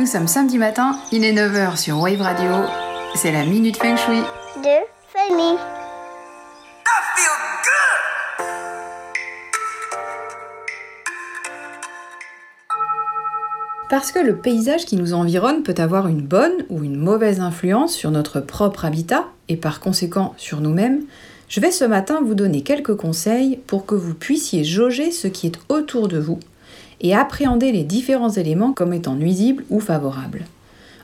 Nous sommes samedi matin, il est 9h sur Wave Radio. C'est la Minute Feng Shui. de Fanny. Parce que le paysage qui nous environne peut avoir une bonne ou une mauvaise influence sur notre propre habitat et par conséquent sur nous-mêmes, je vais ce matin vous donner quelques conseils pour que vous puissiez jauger ce qui est autour de vous et appréhender les différents éléments comme étant nuisibles ou favorables.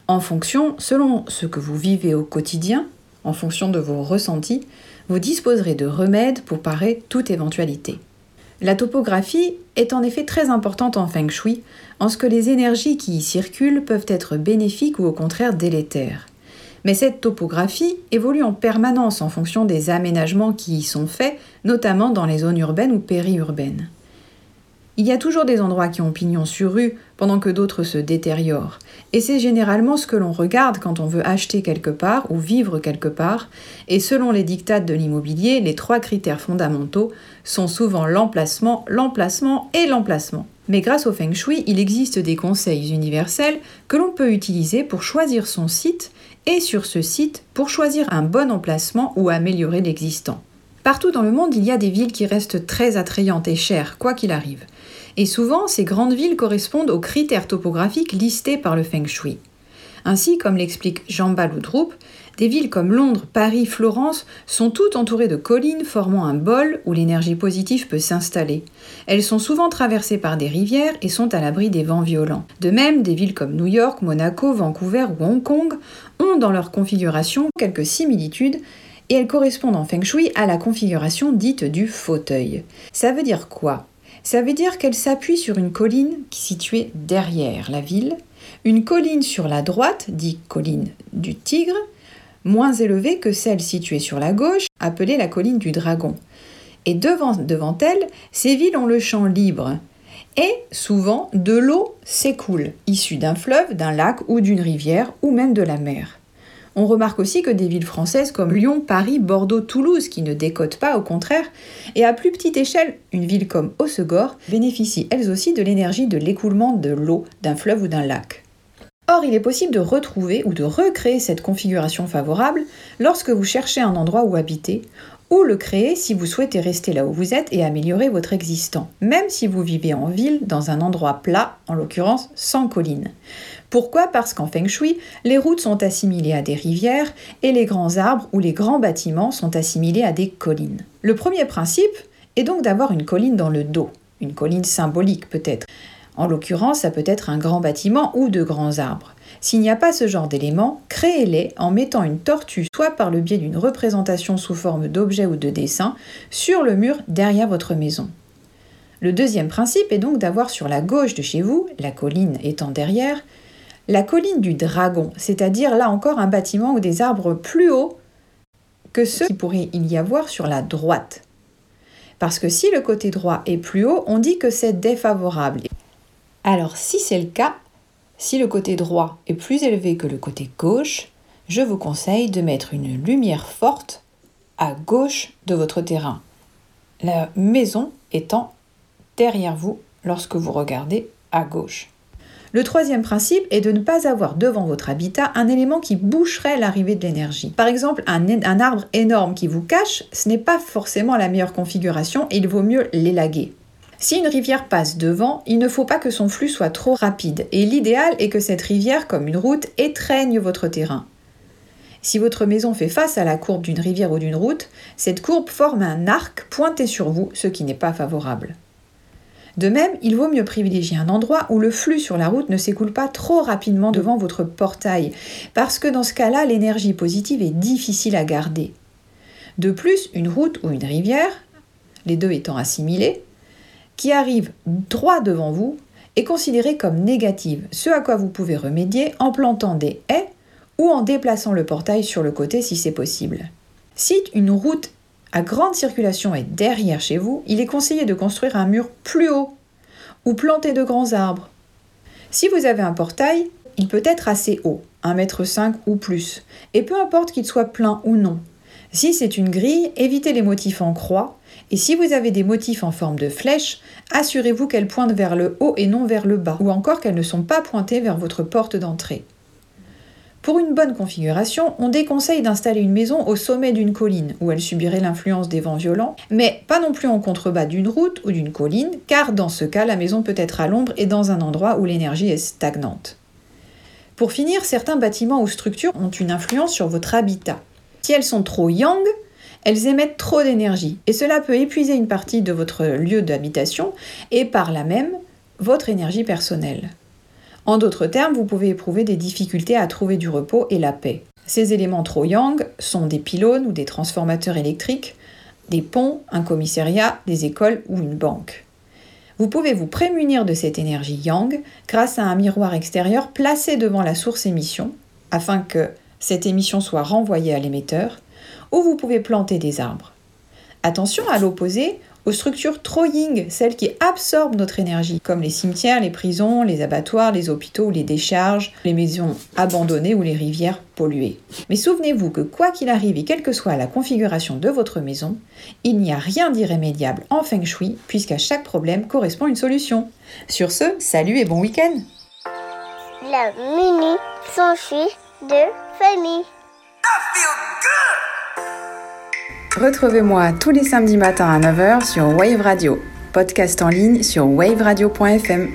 En fonction, selon ce que vous vivez au quotidien, en fonction de vos ressentis, vous disposerez de remèdes pour parer toute éventualité. La topographie est en effet très importante en feng shui, en ce que les énergies qui y circulent peuvent être bénéfiques ou au contraire délétères. Mais cette topographie évolue en permanence en fonction des aménagements qui y sont faits, notamment dans les zones urbaines ou périurbaines. Il y a toujours des endroits qui ont pignon sur rue pendant que d'autres se détériorent. Et c'est généralement ce que l'on regarde quand on veut acheter quelque part ou vivre quelque part. Et selon les dictates de l'immobilier, les trois critères fondamentaux sont souvent l'emplacement, l'emplacement et l'emplacement. Mais grâce au feng shui, il existe des conseils universels que l'on peut utiliser pour choisir son site et sur ce site pour choisir un bon emplacement ou améliorer l'existant. Partout dans le monde, il y a des villes qui restent très attrayantes et chères, quoi qu'il arrive. Et souvent, ces grandes villes correspondent aux critères topographiques listés par le Feng Shui. Ainsi, comme l'explique Jean Baloudroup, des villes comme Londres, Paris, Florence sont toutes entourées de collines formant un bol où l'énergie positive peut s'installer. Elles sont souvent traversées par des rivières et sont à l'abri des vents violents. De même, des villes comme New York, Monaco, Vancouver ou Hong Kong ont dans leur configuration quelques similitudes et elles correspondent en feng shui à la configuration dite du fauteuil. Ça veut dire quoi? Ça veut dire qu'elles s'appuient sur une colline située derrière la ville, une colline sur la droite, dit colline du tigre, moins élevée que celle située sur la gauche, appelée la colline du dragon. Et devant, devant elle, ces villes ont le champ libre. Et souvent, de l'eau s'écoule, issue d'un fleuve, d'un lac ou d'une rivière, ou même de la mer. On remarque aussi que des villes françaises comme Lyon, Paris, Bordeaux, Toulouse, qui ne décotent pas, au contraire, et à plus petite échelle, une ville comme Hossegor, bénéficient elles aussi de l'énergie de l'écoulement de l'eau d'un fleuve ou d'un lac. Or, il est possible de retrouver ou de recréer cette configuration favorable lorsque vous cherchez un endroit où habiter, ou le créer si vous souhaitez rester là où vous êtes et améliorer votre existant, même si vous vivez en ville dans un endroit plat, en l'occurrence sans colline. Pourquoi? Parce qu'en feng shui, les routes sont assimilées à des rivières et les grands arbres ou les grands bâtiments sont assimilés à des collines. Le premier principe est donc d'avoir une colline dans le dos, une colline symbolique peut-être. En l'occurrence, ça peut être un grand bâtiment ou de grands arbres. S'il n'y a pas ce genre d'éléments, créez-les en mettant une tortue, soit par le biais d'une représentation sous forme d'objet ou de dessin, sur le mur derrière votre maison. Le deuxième principe est donc d'avoir sur la gauche de chez vous, la colline étant derrière, la colline du dragon, c'est-à-dire là encore un bâtiment ou des arbres plus hauts que ceux qui pourrait y avoir sur la droite. Parce que si le côté droit est plus haut, on dit que c'est défavorable. Alors si c'est le cas, si le côté droit est plus élevé que le côté gauche, je vous conseille de mettre une lumière forte à gauche de votre terrain. La maison étant derrière vous lorsque vous regardez à gauche. Le troisième principe est de ne pas avoir devant votre habitat un élément qui boucherait l'arrivée de l'énergie. Par exemple, un, arbre énorme qui vous cache, ce n'est pas forcément la meilleure configuration et il vaut mieux l'élaguer. Si une rivière passe devant, il ne faut pas que son flux soit trop rapide, et l'idéal est que cette rivière, comme une route, étreigne votre terrain. Si votre maison fait face à la courbe d'une rivière ou d'une route, cette courbe forme un arc pointé sur vous, ce qui n'est pas favorable. De même, il vaut mieux privilégier un endroit où le flux sur la route ne s'écoule pas trop rapidement devant votre portail, parce que dans ce cas-là, l'énergie positive est difficile à garder. De plus, une route ou une rivière, les deux étant assimilés, qui arrive droit devant vous est considérée comme négative, ce à quoi vous pouvez remédier en plantant des haies ou en déplaçant le portail sur le côté si c'est possible. Si une route à grande circulation est derrière chez vous, il est conseillé de construire un mur plus haut ou planter de grands arbres. Si vous avez un portail, il peut être assez haut, 1,5 m ou plus, et peu importe qu'il soit plein ou non. Si c'est une grille, évitez les motifs en croix et si vous avez des motifs en forme de flèche, assurez-vous qu'elles pointent vers le haut et non vers le bas, ou encore qu'elles ne sont pas pointées vers votre porte d'entrée. Pour une bonne configuration, on déconseille d'installer une maison au sommet d'une colline, où elle subirait l'influence des vents violents, mais pas non plus en contrebas d'une route ou d'une colline, car dans ce cas, la maison peut être à l'ombre et dans un endroit où l'énergie est stagnante. Pour finir, certains bâtiments ou structures ont une influence sur votre habitat. Si elles sont trop yang, elles émettent trop d'énergie et cela peut épuiser une partie de votre lieu d'habitation et par là même votre énergie personnelle. En d'autres termes, vous pouvez éprouver des difficultés à trouver du repos et la paix. Ces éléments trop yang sont des pylônes ou des transformateurs électriques, des ponts, un commissariat, des écoles ou une banque. Vous pouvez vous prémunir de cette énergie yang grâce à un miroir extérieur placé devant la source émission afin que cette émission soit renvoyée à l'émetteur ou vous pouvez planter des arbres. Attention à l'opposé aux structures trop ying, celles qui absorbent notre énergie, comme les cimetières, les prisons, les abattoirs, les hôpitaux les décharges, les maisons abandonnées ou les rivières polluées. Mais souvenez-vous que quoi qu'il arrive et quelle que soit la configuration de votre maison, il n'y a rien d'irrémédiable en feng shui puisqu'à chaque problème correspond une solution. Sur ce, salut et bon week-end La mini feng de famille. Retrouvez-moi tous les samedis matins à 9h sur Wave Radio, podcast en ligne sur waveradio.fm.